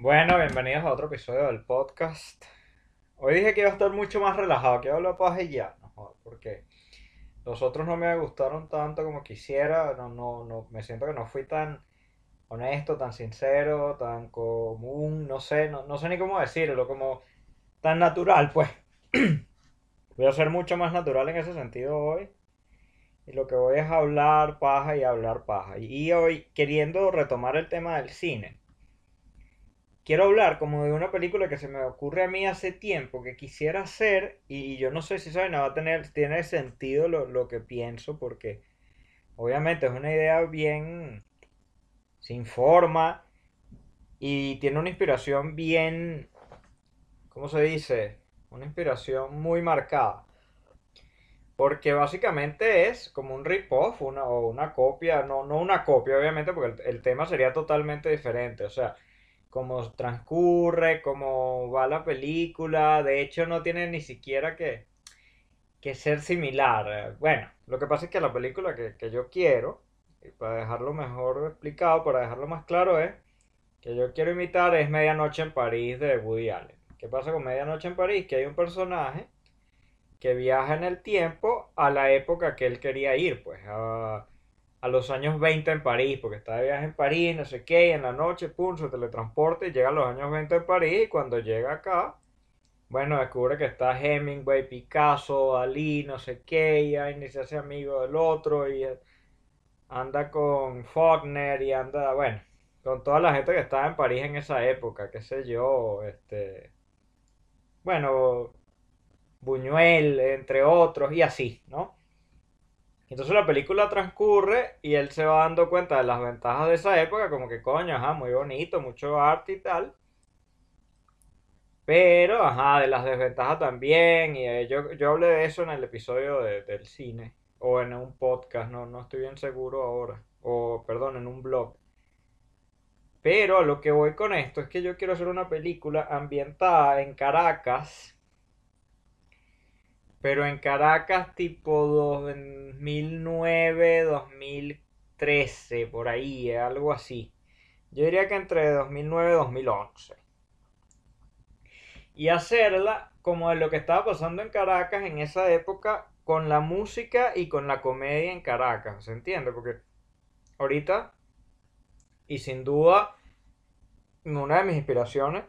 Bueno, bienvenidos a otro episodio del podcast. Hoy dije que iba a estar mucho más relajado, que iba a hablar paja y ya, no porque los otros no me gustaron tanto como quisiera, no, no, no, me siento que no fui tan honesto, tan sincero, tan común, no sé, no, no sé ni cómo decirlo, como tan natural, pues. Voy a ser mucho más natural en ese sentido hoy. Y lo que voy es hablar paja y hablar paja. Y hoy queriendo retomar el tema del cine quiero hablar como de una película que se me ocurre a mí hace tiempo que quisiera hacer y yo no sé si saben, va a tener, tiene sentido lo, lo que pienso porque obviamente es una idea bien sin forma y tiene una inspiración bien, ¿cómo se dice? Una inspiración muy marcada. Porque básicamente es como un rip-off una, o una copia, no, no una copia obviamente porque el, el tema sería totalmente diferente. O sea, cómo transcurre, cómo va la película. De hecho, no tiene ni siquiera que, que ser similar. Bueno, lo que pasa es que la película que, que yo quiero, y para dejarlo mejor explicado, para dejarlo más claro, es que yo quiero imitar es Medianoche en París de Woody Allen. ¿Qué pasa con Medianoche en París? Que hay un personaje que viaja en el tiempo a la época que él quería ir, pues a a los años 20 en París, porque está de viaje en París, no sé qué, y en la noche, pum, se teletransporta y llega a los años 20 en París, y cuando llega acá, bueno, descubre que está Hemingway, Picasso, Dalí, no sé qué, y ahí se hace amigo del otro, y anda con Faulkner, y anda, bueno, con toda la gente que estaba en París en esa época, qué sé yo, este, bueno, Buñuel, entre otros, y así, ¿no? Entonces la película transcurre y él se va dando cuenta de las ventajas de esa época, como que coño, ajá, muy bonito, mucho arte y tal. Pero, ajá, de las desventajas también. Y eh, yo, yo hablé de eso en el episodio del cine. O en un podcast, no, no estoy bien seguro ahora. O, perdón, en un blog. Pero a lo que voy con esto es que yo quiero hacer una película ambientada en Caracas pero en Caracas tipo 2009, 2013, por ahí, algo así. Yo diría que entre 2009 y 2011. Y hacerla como de lo que estaba pasando en Caracas en esa época con la música y con la comedia en Caracas, ¿se entiende? Porque ahorita, y sin duda, una de mis inspiraciones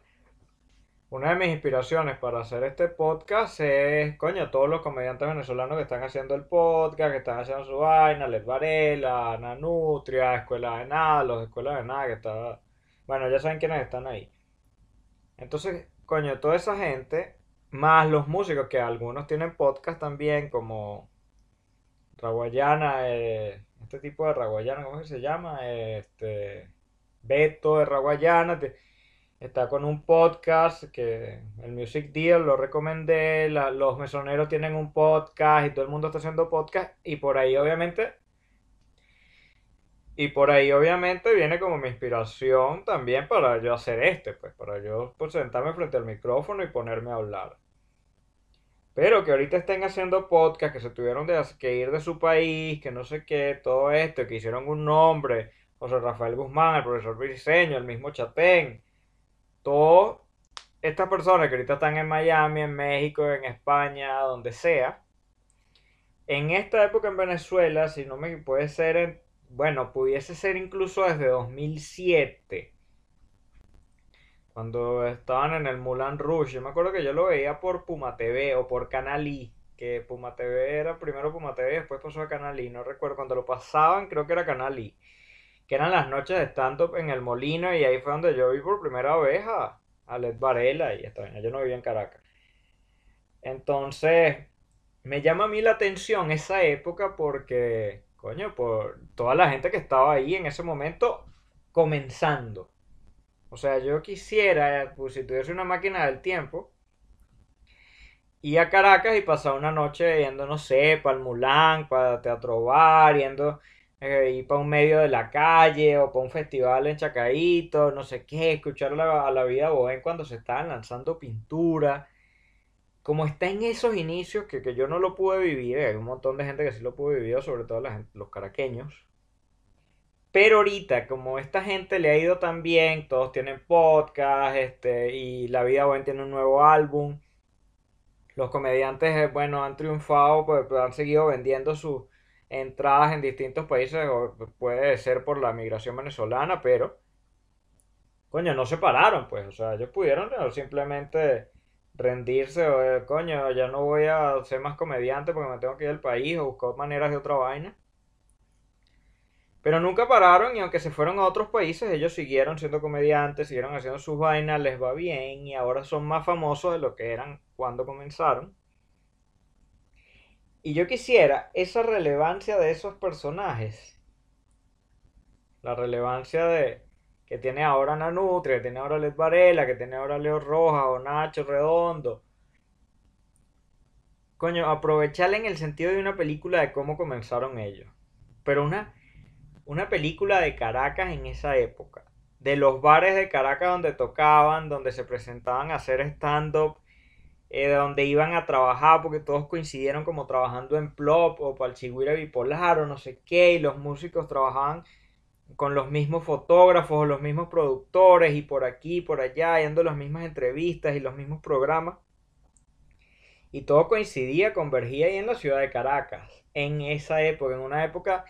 una de mis inspiraciones para hacer este podcast es, coño, todos los comediantes venezolanos que están haciendo el podcast, que están haciendo su vaina, Les Varela, Ana Nutria, Escuela de Nada, los Escuelas de Nada que está... Bueno, ya saben quiénes están ahí. Entonces, coño, toda esa gente, más los músicos que algunos tienen podcast también, como Raguayana, eh, este tipo de Raguayana, ¿cómo se llama? Este, Beto de Raguayana Está con un podcast que el Music Deal lo recomendé, los mesoneros tienen un podcast y todo el mundo está haciendo podcast y por ahí obviamente y por ahí obviamente viene como mi inspiración también para yo hacer este, pues para yo pues, sentarme frente al micrófono y ponerme a hablar. Pero que ahorita estén haciendo podcast, que se tuvieron que ir de su país, que no sé qué, todo esto, que hicieron un nombre, José Rafael Guzmán, el profesor Briceño, el mismo Chatén, todas estas personas que ahorita están en Miami, en México, en España, donde sea, en esta época en Venezuela, si no me puede ser, en, bueno, pudiese ser incluso desde 2007, cuando estaban en el Mulan Rouge. Yo me acuerdo que yo lo veía por Puma TV o por Canal I, que Puma TV era primero Puma TV, después pasó a Canal I, no recuerdo, cuando lo pasaban creo que era Canal I que eran las noches de stand-up en el Molino y ahí fue donde yo vi por primera vez a, Led Varela y esta yo no vivía en Caracas. Entonces, me llama a mí la atención esa época porque, coño, por toda la gente que estaba ahí en ese momento comenzando. O sea, yo quisiera, pues si tuviese una máquina del tiempo, ir a Caracas y pasar una noche yendo, no sé, para el Mulán, para Teatro Bar, yendo eh, ir para un medio de la calle o para un festival en Chacaíto, no sé qué, escuchar a la vida bohem cuando se estaban lanzando pintura. Como está en esos inicios que, yo no lo pude vivir, hay un montón de gente que sí lo pudo vivir, sobre todo la los caraqueños. Pero ahorita, como esta gente le ha ido tan bien, todos tienen podcast, este, y La Vida Buena tiene un nuevo álbum. Los comediantes, eh, bueno, han triunfado, pues, han seguido vendiendo sus entradas en distintos países, o puede ser por la migración venezolana, pero, coño, no se pararon, pues, o sea, ellos pudieron simplemente rendirse, o, eh, coño, ya no voy a ser más comediante porque me tengo que ir al país o buscar maneras de otra vaina. Pero nunca pararon y aunque se fueron a otros países, ellos siguieron siendo comediantes, siguieron haciendo sus vainas, les va bien y ahora son más famosos de lo que eran cuando comenzaron. Y yo quisiera esa relevancia de esos personajes, la relevancia de que tiene ahora Nanutria, que tiene ahora Led Varela, que tiene ahora Leo Rojas o Nacho Redondo. Coño, aprovecharle en el sentido de una película de cómo comenzaron ellos. Pero una una película de Caracas en esa época. De los bares de Caracas donde tocaban, donde se presentaban a hacer stand-up, eh, donde iban a trabajar, porque todos coincidieron como trabajando en Plop o para el Chigüira Bipolar o no sé qué, y los músicos trabajaban con los mismos fotógrafos o los mismos productores y por aquí por allá, yendo las mismas entrevistas y los mismos programas. Y todo coincidía, convergía ahí en la ciudad de Caracas, en esa época, en una época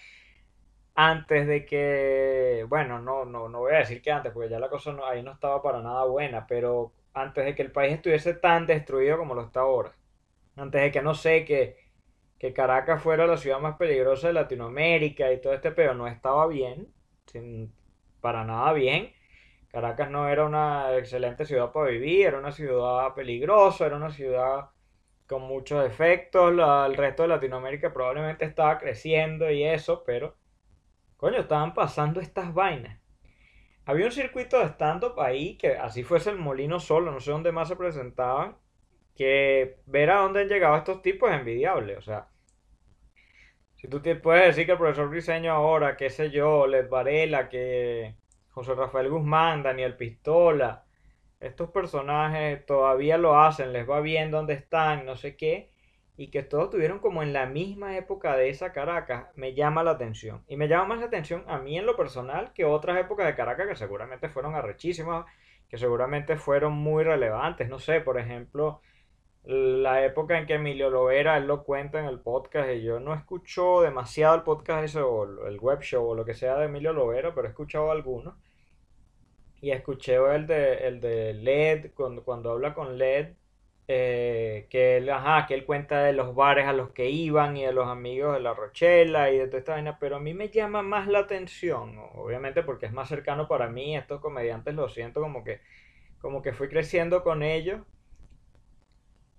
antes de que, bueno, no, no, no voy a decir que antes, porque ya la cosa ahí no estaba para nada buena, pero antes de que el país estuviese tan destruido como lo está ahora, antes de que no sé, que, que Caracas fuera la ciudad más peligrosa de Latinoamérica y todo este pero no estaba bien, sin, para nada bien. Caracas no era una excelente ciudad para vivir, era una ciudad peligrosa, era una ciudad con muchos efectos. el resto de Latinoamérica probablemente estaba creciendo y eso, pero Coño, estaban pasando estas vainas. Había un circuito de stand-up ahí, que así fuese el molino solo, no sé dónde más se presentaban, que ver a dónde han llegado estos tipos es envidiable. O sea, si tú te puedes decir que el profesor Briseño ahora, qué sé yo, Led Varela, que José Rafael Guzmán, Daniel Pistola, estos personajes todavía lo hacen, les va bien dónde están, no sé qué y que todos tuvieron como en la misma época de esa Caracas, me llama la atención. Y me llama más la atención a mí en lo personal que otras épocas de Caracas que seguramente fueron arrechísimas, que seguramente fueron muy relevantes. No sé, por ejemplo, la época en que Emilio Lovera, él lo cuenta en el podcast, y yo no escucho demasiado el podcast ese, o el web show, o lo que sea de Emilio Lovera, pero he escuchado algunos. Y escuché el de, el de LED, cuando, cuando habla con LED, eh, que, él, ajá, que él cuenta de los bares a los que iban y de los amigos de la Rochela y de toda esta vaina, pero a mí me llama más la atención, obviamente porque es más cercano para mí, estos comediantes lo siento como que, como que fui creciendo con ellos.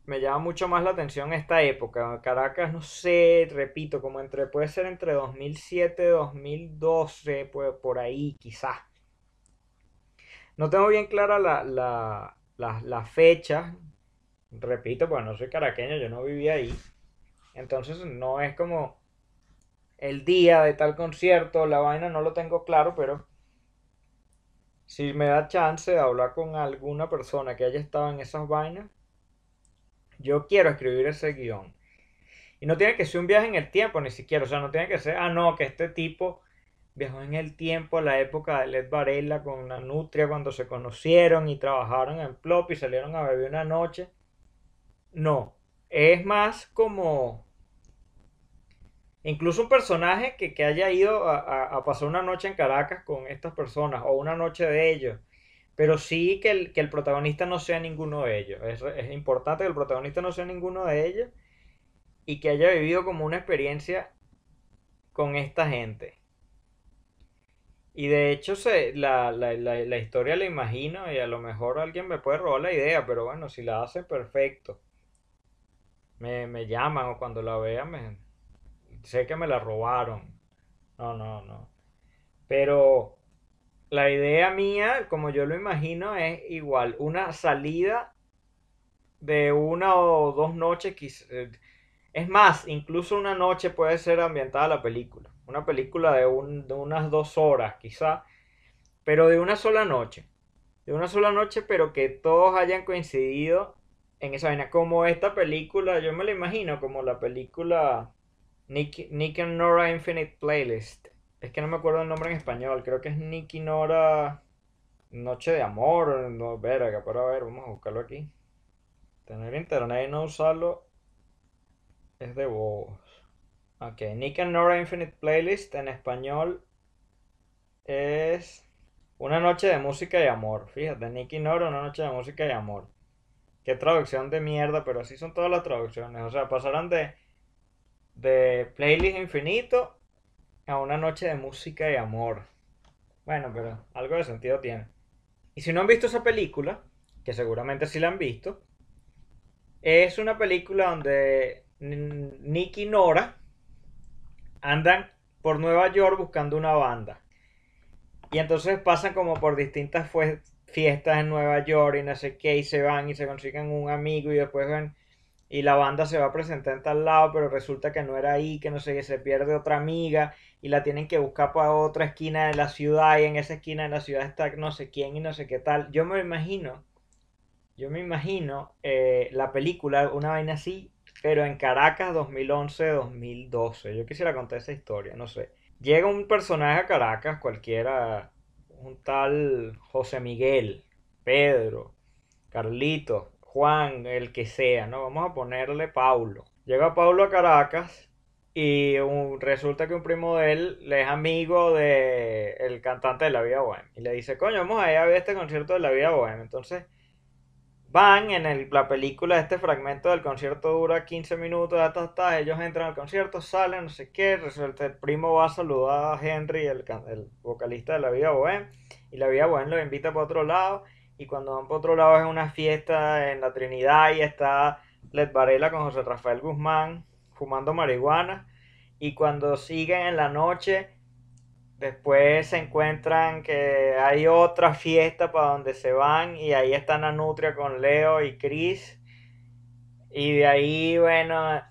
Me llama mucho más la atención esta época. Caracas, no sé, repito, como entre, puede ser entre 2007 y 2012, pues por ahí quizás. No tengo bien clara la, la, la, la fecha, repito, pues no soy caraqueño, yo no vivía ahí. Entonces no es como el día de tal concierto, la vaina no lo tengo claro, pero si me da chance de hablar con alguna persona que haya estado en esas vainas, yo quiero escribir ese guion. Y no tiene que ser un viaje en el tiempo, ni siquiera. O sea, no tiene que ser, ah, no, que este tipo viajó en el tiempo a la época de Led Varela con la Nutria cuando se conocieron y trabajaron en Plop y salieron a beber una noche. No, es más como incluso un personaje que, haya ido a, pasar una noche en Caracas con estas personas o una noche de ellos, pero sí que el, que el protagonista no sea ninguno de ellos. Es, es, importante que el protagonista no sea ninguno de ellos y que haya vivido como una experiencia con esta gente. Y de hecho se, la, la, la, la historia la imagino y a lo mejor alguien me puede robar la idea, pero bueno, si la hace perfecto me, me llaman o cuando la vean, me, sé que me la robaron. No, no, no. Pero la idea mía, como yo lo imagino, es igual, una salida de una o dos noches. Eh, es más, incluso una noche puede ser ambientada la película. Una película de, un, de unas dos horas, quizá, pero de una sola noche. De una sola noche, pero que todos hayan coincidido en esa vaina. Como esta película, yo me la imagino como la película Nick, Nick and Nora Infinite Playlist. Es que no me acuerdo el nombre en español. Creo que es Nicky Nora. Noche de amor. No, verga, pero a ver, vamos a buscarlo aquí. Tener internet y no usarlo es de vos. Ok, Nick and Nora Infinite Playlist en español es Una noche de música y amor. Fíjate, Nick Nora, una noche de música y amor. Qué traducción de mierda, pero así son todas las traducciones. O sea, pasaron de, de playlist infinito a una noche de música y amor. Bueno, pero algo de sentido tiene. Y si no han visto esa película, que seguramente sí la han visto, es una película donde Nick y Nora andan por Nueva York buscando una banda. Y entonces pasan como por distintas fiestas en Nueva York y no sé qué, y se van y se consiguen un amigo y después ven y la banda se va a presentar en tal lado, pero resulta que no era ahí, que no sé qué, se pierde otra amiga y la tienen que buscar para otra esquina de la ciudad y en esa esquina de la ciudad está no sé quién y no sé qué tal. Yo me imagino, yo me imagino eh, la película, una vaina así, pero en Caracas 2011-2012. Yo quisiera contar esa historia, no sé. Llega un personaje a Caracas, cualquiera, un tal José Miguel, Pedro, Carlito, Juan, el que sea, ¿no? Vamos a ponerle Paulo. Llega Paulo a Caracas y resulta que un primo de él le es amigo de el cantante de La Vida Bohemia. Y le dice, coño, vamos a ir a ver este concierto de La Vida Bohemia. Entonces van en el, la película, este fragmento del concierto dura 15 minutos, hasta, ellos entran al concierto, salen, no sé qué, resulta el primo va a saludar a Henry, el, el vocalista de La Vida Bohemia, y La Vida Bohemia lo invita para otro lado y cuando van por otro lado es una fiesta en la Trinidad y está Led Varela con José Rafael Guzmán fumando marihuana y cuando siguen en la noche después se encuentran que hay otra fiesta para donde se van y ahí están Anutria con Leo y Chris. Y de ahí bueno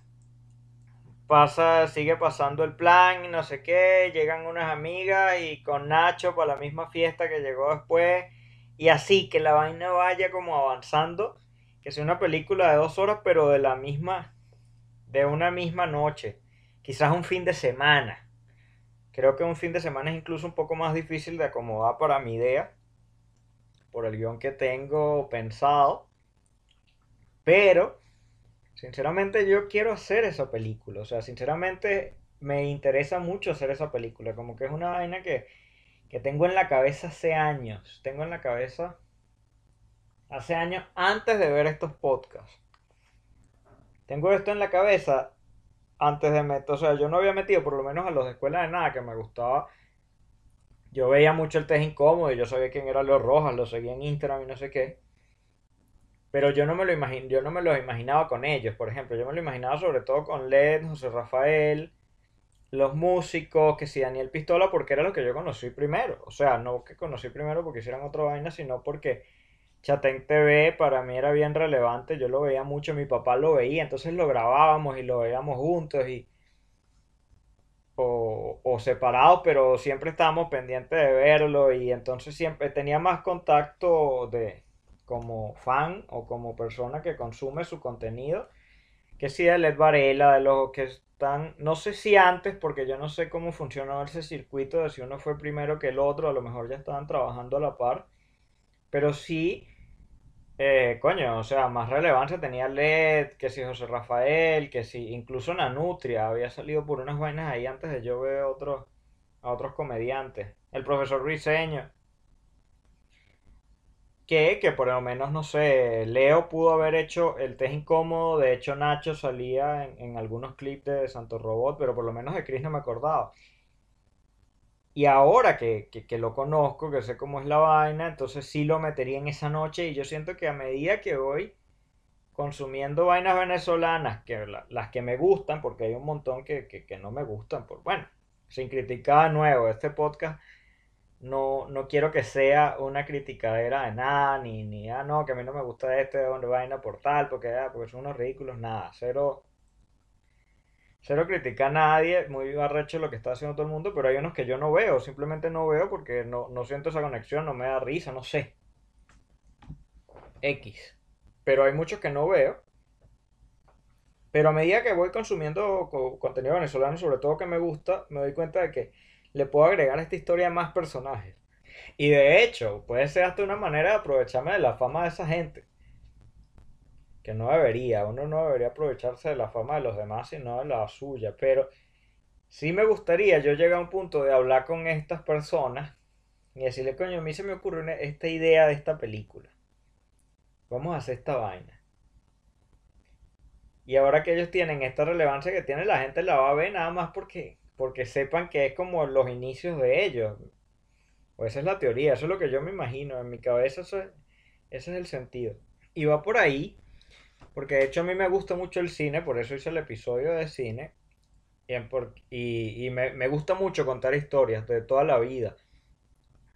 pasa sigue pasando el plan y no sé qué. Llegan unas amigas y con Nacho para la misma fiesta que llegó después. Y así, que la vaina vaya como avanzando, que sea una película de dos horas, pero de la misma, de una misma noche, quizás un fin de semana. Creo que un fin de semana es incluso un poco más difícil de acomodar para mi idea, por el guion que tengo pensado. Pero, sinceramente yo quiero hacer esa película. O sea, sinceramente me interesa mucho hacer esa película. Como que es una vaina que que tengo en la cabeza hace años. Tengo en la cabeza hace años antes de ver estos podcasts. Tengo esto en la cabeza antes de meter, o sea, yo no había metido por lo menos a los de escuela de nada que me gustaba. Yo veía mucho el test incómodo y yo sabía quién era Los Rojas, lo seguía en Instagram y no sé qué. Pero yo no me lo imagino, yo no me lo imaginaba con ellos, por ejemplo, yo me lo imaginaba sobre todo con Led, José Rafael, los músicos, que si Daniel Pistola, porque era lo que yo conocí primero. O sea, no que conocí primero porque hicieran otra vaina, sino porque Chatén TV para mí era bien relevante. Yo lo veía mucho, mi papá lo veía, entonces lo grabábamos y lo veíamos juntos y. O, o separados, pero siempre estábamos pendientes de verlo y entonces siempre tenía más contacto de como fan o como persona que consume su contenido que si de Led Varela, de los que no sé si antes, porque yo no sé cómo funcionó ese circuito, de si uno fue primero que el otro, a lo mejor ya estaban trabajando a la par, pero sí, eh, coño, o sea, más relevancia tenía LED, que si José Rafael, que si incluso Nanutria había salido por unas vainas ahí antes de yo ver otros, a otros comediantes, el profesor Riseño que, que por lo menos, no sé, Leo pudo haber hecho el test incómodo, de hecho Nacho salía en, algunos clips de Santo Robot, pero por lo menos de Chris no me acordaba. Y ahora que, que, lo conozco, que sé cómo es la vaina, entonces sí lo metería en esa noche y yo siento que a medida que voy consumiendo vainas venezolanas, que las que me gustan, porque hay un montón que, que no me gustan, por bueno, sin criticar de nuevo, este podcast no, no quiero que sea una criticadera de nada, ni, ni, ah, no, que a mí no me gusta este de vaina por tal, porque, ah, porque son unos ridículos, nada, cero, cero critica a nadie, muy arrecho lo que está haciendo todo el mundo, pero hay unos que yo no veo, simplemente no veo porque no, no siento esa conexión, no me da risa, no sé. X. Pero hay muchos que no veo. Pero a medida que voy consumiendo contenido venezolano, sobre todo que me gusta, me doy cuenta de que le puedo agregar a esta historia más personajes. Y de hecho, puede ser hasta una manera de aprovecharme de la fama de esa gente. Que no debería, uno no debería aprovecharse de la fama de los demás, sino de la suya. Pero sí me gustaría yo llegar a un punto de hablar con estas personas y decirle, coño, a mí se me ocurrió esta idea de esta película. Vamos a hacer esta vaina. Y ahora que ellos tienen esta relevancia que tiene, la gente la va a ver nada más porque, porque sepan que es como los inicios de ellos. O esa es la teoría, eso es lo que yo me imagino. En mi cabeza eso ese es el sentido. Y va por ahí, porque de hecho a mí me gusta mucho el cine, por eso hice el episodio de cine. Y, y me, me gusta mucho contar historias de toda la vida.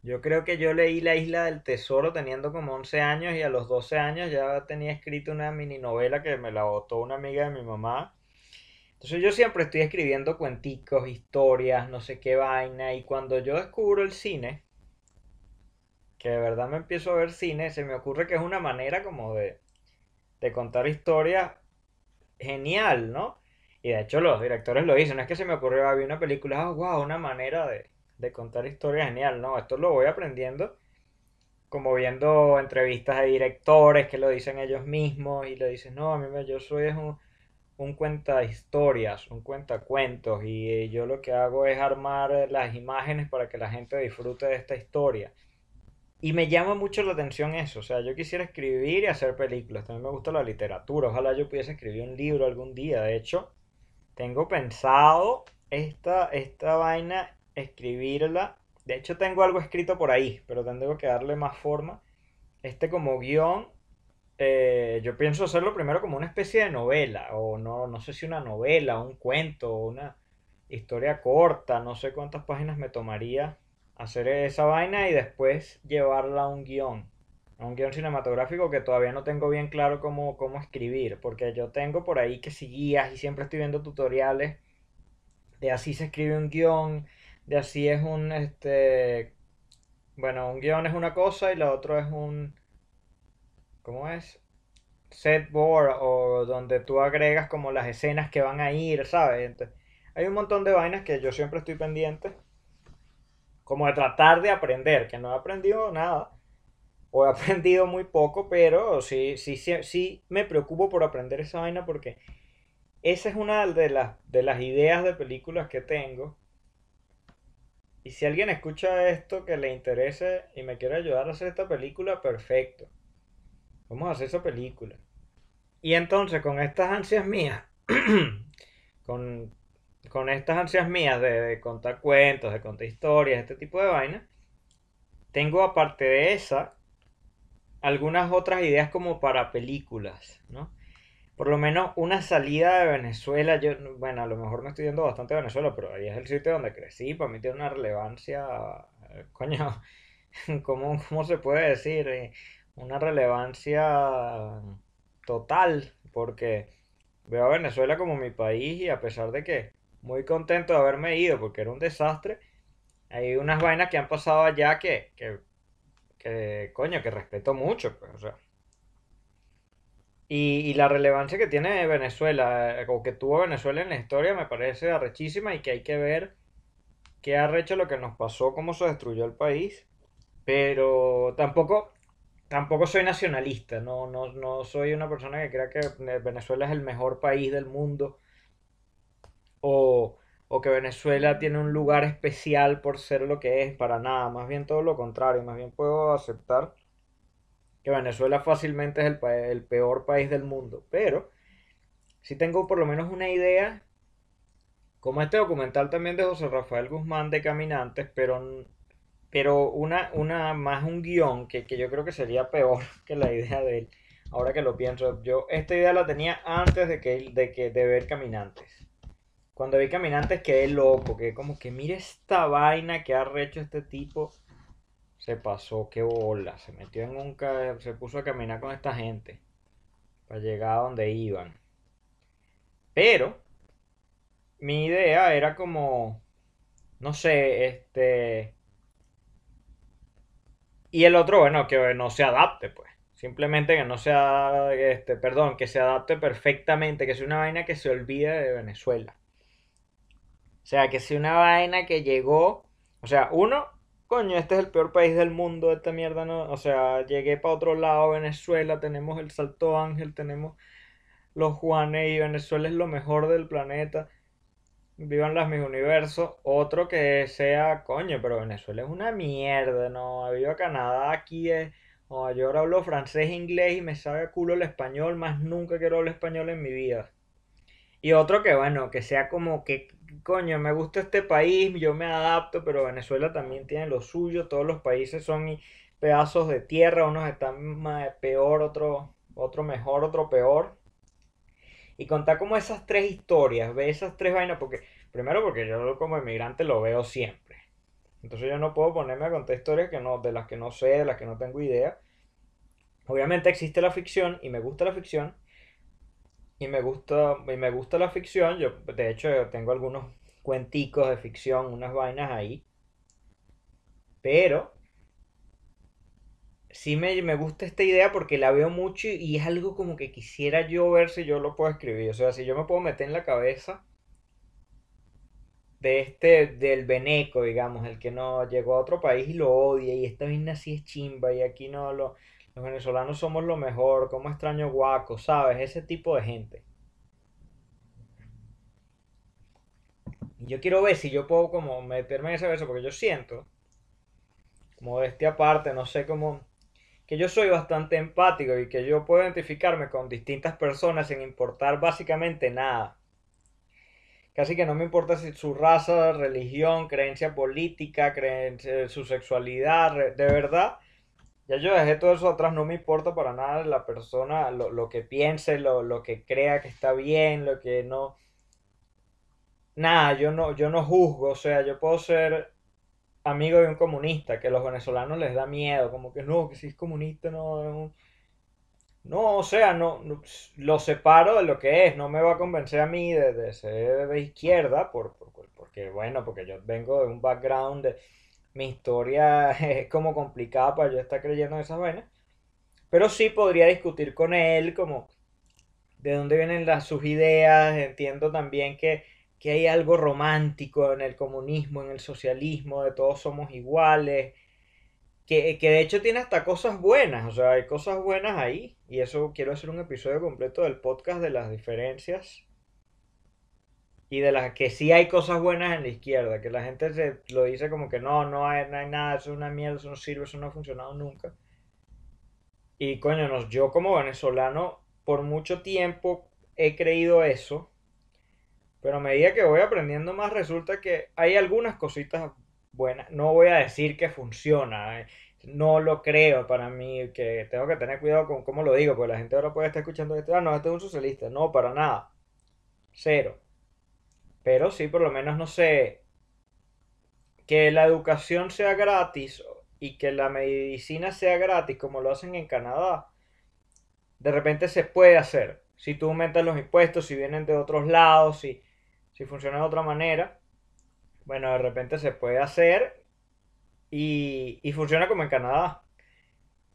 Yo creo que yo leí La Isla del Tesoro teniendo como 11 años y a los 12 años ya tenía escrito una mini novela que me la botó una amiga de mi mamá. Entonces yo siempre estoy escribiendo cuenticos, historias, no sé qué vaina. Y cuando yo descubro el cine, que de verdad me empiezo a ver cine, se me ocurre que es una manera como de, de contar historias genial, ¿no? Y de hecho los directores lo dicen, no es que se me ocurrió, había una película, ah, wow, una manera de, de contar historias genial, ¿no? Esto lo voy aprendiendo como viendo entrevistas de directores que lo dicen ellos mismos y lo dicen, no, a mí me, yo soy un, un cuenta historias, un cuenta cuentos y yo lo que hago es armar las imágenes para que la gente disfrute de esta historia. Y me llama mucho la atención eso, o sea, yo quisiera escribir y hacer películas, también me gusta la literatura, ojalá yo pudiese escribir un libro algún día, de hecho, tengo pensado esta, esta vaina escribirla. De hecho tengo algo escrito por ahí, pero tengo que darle más forma. Este como guion, eh, yo pienso hacerlo primero como una especie de novela, o no, no sé si una novela, un cuento, una historia corta, no sé cuántas páginas me tomaría hacer esa vaina y después llevarla a un guion, a un guion cinematográfico que todavía no tengo bien claro cómo, cómo escribir, porque yo tengo por ahí que si guías y siempre estoy viendo tutoriales de así se escribe un guion, de así es un, este, bueno, un guion es una cosa y la otra es un, ¿cómo es? Set board o donde tú agregas como las escenas que van a ir, ¿sabes? hay un montón de vainas que yo siempre estoy pendiente, como de tratar de aprender, que no he aprendido nada, o he aprendido muy poco, pero sí, sí, sí, sí me preocupo por aprender esa vaina porque esa es una de las, de las ideas de películas que tengo y si alguien escucha esto que le interese y me quiere ayudar a hacer esta película, perfecto. Vamos a hacer esa película. Y entonces con estas ansias mías, con, estas ansias mías de, contar cuentos, de contar historias, este tipo de vainas, tengo aparte de esa algunas otras ideas como para películas, ¿no? por lo menos una salida de Venezuela, yo, bueno, a lo mejor me estoy yendo bastante a Venezuela, pero ahí es el sitio donde crecí, para mí tiene una relevancia, coño, ¿cómo, cómo se puede decir? Eh, una relevancia total, porque veo a Venezuela como mi país y a pesar de que muy contento de haberme ido, porque era un desastre, hay unas vainas que han pasado allá que, que, que coño, que respeto mucho, pues, o sea. Y, la relevancia que tiene Venezuela, eh, o que tuvo Venezuela en la historia, me parece arrechísima y que hay que ver qué arrecho lo que nos pasó, cómo se destruyó el país. Pero tampoco, tampoco soy nacionalista, no, no, no soy una persona que crea que Venezuela es el mejor país del mundo. O, o que Venezuela tiene un lugar especial por ser lo que es, para nada, más bien todo lo contrario, más bien puedo aceptar que Venezuela fácilmente es el, peor país del mundo, pero si tengo por lo menos una idea, como este documental también de José Rafael Guzmán de Caminantes, pero, pero una, una más un guion que, yo creo que sería peor que la idea de él. Ahora que lo pienso, yo esta idea la tenía antes de que de que de ver Caminantes. Cuando vi Caminantes quedé loco, que como que mire esta vaina que ha hecho este tipo se pasó, qué bola, se metió en un... se puso a caminar con esta gente para llegar a donde iban. Pero mi idea era como, no sé, este... Y el otro, bueno, que no se adapte, pues. Simplemente que no sea, este, perdón, que se adapte perfectamente, que sea una vaina que se olvide de Venezuela. O sea, que sea una vaina que llegó O sea, uno, coño, este es el peor país del mundo, esta mierda no. O sea, llegué para otro lado, Venezuela, tenemos el Salto Ángel, tenemos los Juanes y Venezuela es lo mejor del planeta. Vivan las mis universos. Otro que sea, coño, pero Venezuela es una mierda, no. Viva Canadá, aquí es. yo ahora hablo francés inglés y me sabe a culo el español, más nunca quiero hablar español en mi vida. Y otro que, bueno, que sea como que, coño, me gusta este país, yo me adapto, pero Venezuela también tiene lo suyo, todos los países son pedazos de tierra, unos están más peor, otro, otro mejor, otro peor. Y contar como esas tres historias, ve esas tres vainas, porque primero porque yo como inmigrante lo veo siempre. Entonces yo no puedo ponerme a contar historias que no, de las que no sé, de las que no tengo idea. Obviamente existe la ficción y me gusta la ficción, y me gusta, y me gusta la ficción. Yo, de hecho, tengo algunos cuenticos de ficción, unas vainas ahí. Pero sí me, me, gusta esta idea porque la veo mucho y es algo como que quisiera yo ver si yo lo puedo escribir. O sea, si yo me puedo meter en la cabeza de este, del veneco, digamos, el que no llegó a otro país y lo odia y esta vaina así es chimba y aquí no lo los venezolanos somos lo mejor, como extraño guaco, ¿sabes? Ese tipo de gente. yo quiero ver si yo puedo como meterme en ese verso, porque yo siento, como de este aparte, no sé cómo, que yo soy bastante empático y que yo puedo identificarme con distintas personas sin importar básicamente nada. Casi que no me importa si su raza, religión, creencia política, creencia, su sexualidad, de verdad ya yo dejé todo eso atrás, no me importa para nada la persona, lo, que piense, lo, que crea que está bien, lo que no... Nada, yo no, yo no juzgo, o sea, yo puedo ser amigo de un comunista, que a los venezolanos les da miedo, como que no, que si es comunista no... No, o sea, no, lo separo de lo que es, no me va a convencer a mí de, ser de izquierda, por, porque bueno, porque yo vengo de un background de mi historia es como complicada para yo estar creyendo en esas vainas. Pero sí podría discutir con él como de dónde vienen las, sus ideas. Entiendo también que, que hay algo romántico en el comunismo, en el socialismo, de todos somos iguales. Que, que, de hecho tiene hasta cosas buenas, o sea, hay cosas buenas ahí. Y eso quiero hacer un episodio completo del podcast de las diferencias y de las que sí hay cosas buenas en la izquierda, que la gente se lo dice como que no, no hay, no hay nada, eso es una mierda, eso no sirve, eso no ha funcionado nunca. Y coño, yo como venezolano por mucho tiempo he creído eso, pero a medida que voy aprendiendo más resulta que hay algunas cositas buenas. No voy a decir que funciona, eh, no lo creo para mí, que tengo que tener cuidado con cómo lo digo, porque la gente ahora puede estar escuchando esto, ah, no, este es un socialista, no, para nada, cero. Pero sí, por lo menos, no sé, que la educación sea gratis y que la medicina sea gratis como lo hacen en Canadá, de repente se puede hacer. Si tú aumentas los impuestos, si vienen de otros lados, si, si funciona de otra manera, bueno, de repente se puede hacer y, y funciona como en Canadá,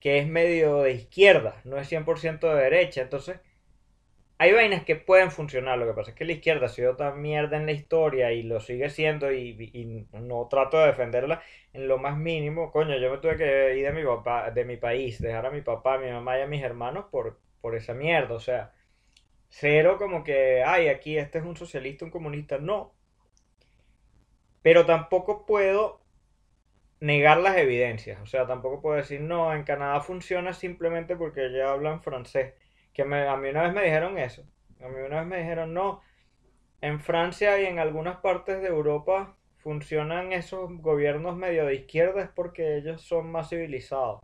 que es medio de izquierda, no es 100% de derecha. Entonces, hay vainas que pueden funcionar, lo que pasa es que la izquierda ha sido tan mierda en la historia y lo sigue siendo y, no trato de defenderla en lo más mínimo. Coño, yo me tuve que ir de mi papá, de mi país, dejar a mi papá, a mi mamá y a mis hermanos por, por esa mierda. O sea, cero como que, ay, aquí este es un socialista, un comunista. No. Pero tampoco puedo negar las evidencias. O sea, tampoco puedo decir, no, en Canadá funciona simplemente porque ya hablan francés que a mí una vez me dijeron eso. A mí una vez me dijeron, no, en Francia y en algunas partes de Europa funcionan esos gobiernos medio de izquierda es porque ellos son más civilizados.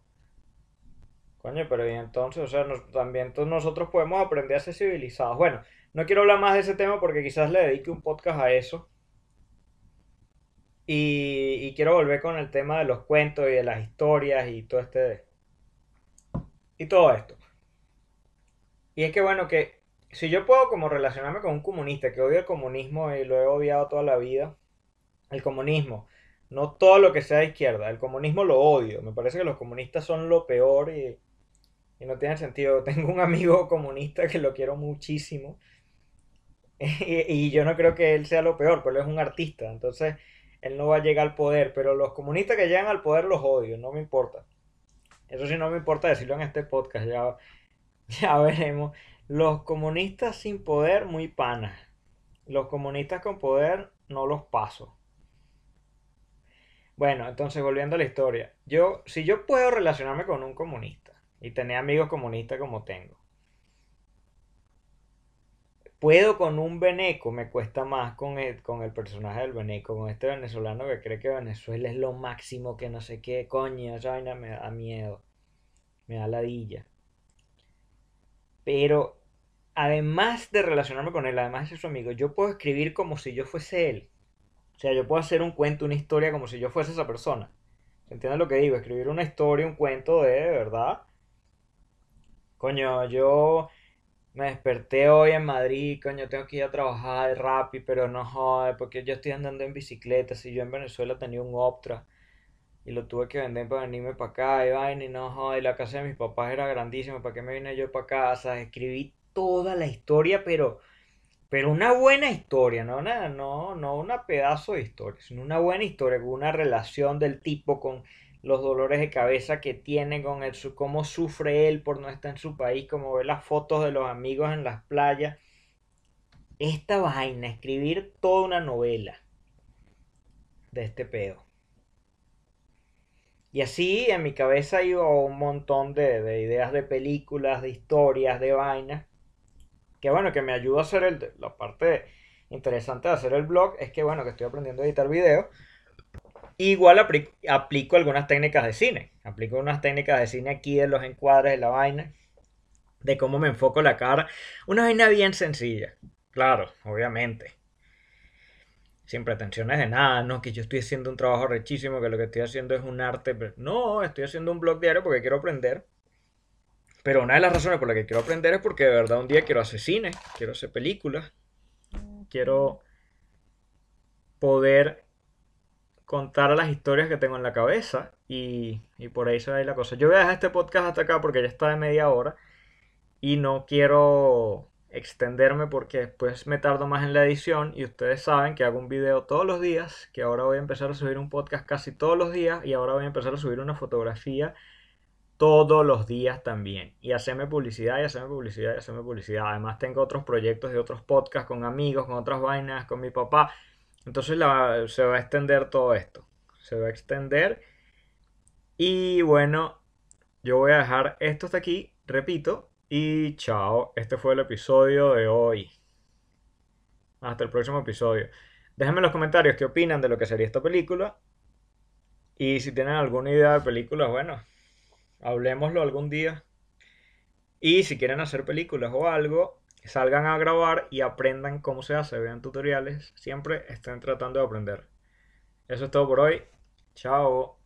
Coño, pero y entonces, o sea, también nosotros podemos aprender a ser civilizados. Bueno, no quiero hablar más de ese tema porque quizás le dedique un podcast a eso. Y, y quiero volver con el tema de los cuentos y de las historias y todo este... Y todo esto. Y es que bueno, que si yo puedo como relacionarme con un comunista que odia el comunismo y lo he odiado toda la vida, el comunismo, no todo lo que sea de izquierda, el comunismo lo odio, me parece que los comunistas son lo peor y, no tiene sentido. Tengo un amigo comunista que lo quiero muchísimo y, y, yo no creo que él sea lo peor, pero él es un artista, entonces él no va a llegar al poder, pero los comunistas que llegan al poder los odio, no me importa. Eso sí no me importa decirlo en este podcast, ya, ya veremos. Los comunistas sin poder, muy panas. Los comunistas con poder, no los paso. Bueno, entonces volviendo a la historia. Yo, si yo puedo relacionarme con un comunista y tener amigos comunistas como tengo, puedo con un veneco, me cuesta más con el, con el personaje del veneco, con este venezolano que cree que Venezuela es lo máximo, que no sé qué, coño, esa vaina me da miedo, me da ladilla. Pero además de relacionarme con él, además de ser su amigo, yo puedo escribir como si yo fuese él. O sea, yo puedo hacer un cuento, una historia como si yo fuese esa persona. ¿Se entiende lo que digo? Escribir una historia, un cuento de, de verdad. Coño, yo me desperté hoy en Madrid, coño, tengo que ir a trabajar rápido, pero no joder, porque yo estoy andando en bicicleta. Si yo en Venezuela tenía un Optra y lo tuve que vender para venirme para acá, y vaina, y no joder, la casa de mis papás era grandísima, ¿para qué me vine yo para casa? Escribí toda la historia, pero, pero una buena historia, no una, no, no una pedazo de historia, sino una buena historia, con una relación del tipo con los dolores de cabeza que tiene con él, cómo sufre él por no estar en su país, cómo ve las fotos de los amigos en las playas. Esta vaina, escribir toda una novela de este pedo. Y así en mi cabeza iba un montón de, de, ideas de películas, de historias, de vainas. Que bueno, que me ayuda a hacer el, la parte interesante de hacer el blog es que bueno, que estoy aprendiendo a editar videos Igual aplico algunas técnicas de cine. Aplico unas técnicas de cine aquí de los encuadres de la vaina. De cómo me enfoco la cara. Una vaina bien sencilla. Claro, obviamente. Sin pretensiones de nada, no que yo estoy haciendo un trabajo rechísimo, que lo que estoy haciendo es un arte. No, estoy haciendo un blog diario porque quiero aprender. Pero una de las razones por las que quiero aprender es porque de verdad un día quiero hacer cine, quiero hacer películas, quiero poder contar las historias que tengo en la cabeza y, por ahí se va la cosa. Yo voy a dejar este podcast hasta acá porque ya está de media hora y no quiero extenderme porque después me tardo más en la edición y ustedes saben que hago un video todos los días, que ahora voy a empezar a subir un podcast casi todos los días y ahora voy a empezar a subir una fotografía todos los días también y hacerme publicidad y hacerme publicidad y hacerme publicidad. Además tengo otros proyectos de otros podcasts con amigos, con otras vainas, con mi papá. Entonces se va a extender todo esto. Se va a extender. Y bueno, yo voy a dejar esto hasta aquí. Repito. Y chao. Este fue el episodio de hoy. Hasta el próximo episodio. Déjenme en los comentarios qué opinan de lo que sería esta película. Y si tienen alguna idea de películas, bueno, hablemoslo algún día. Y si quieren hacer películas o algo, salgan a grabar y aprendan cómo se hace, vean tutoriales, siempre estén tratando de aprender. Eso es todo por hoy. Chao.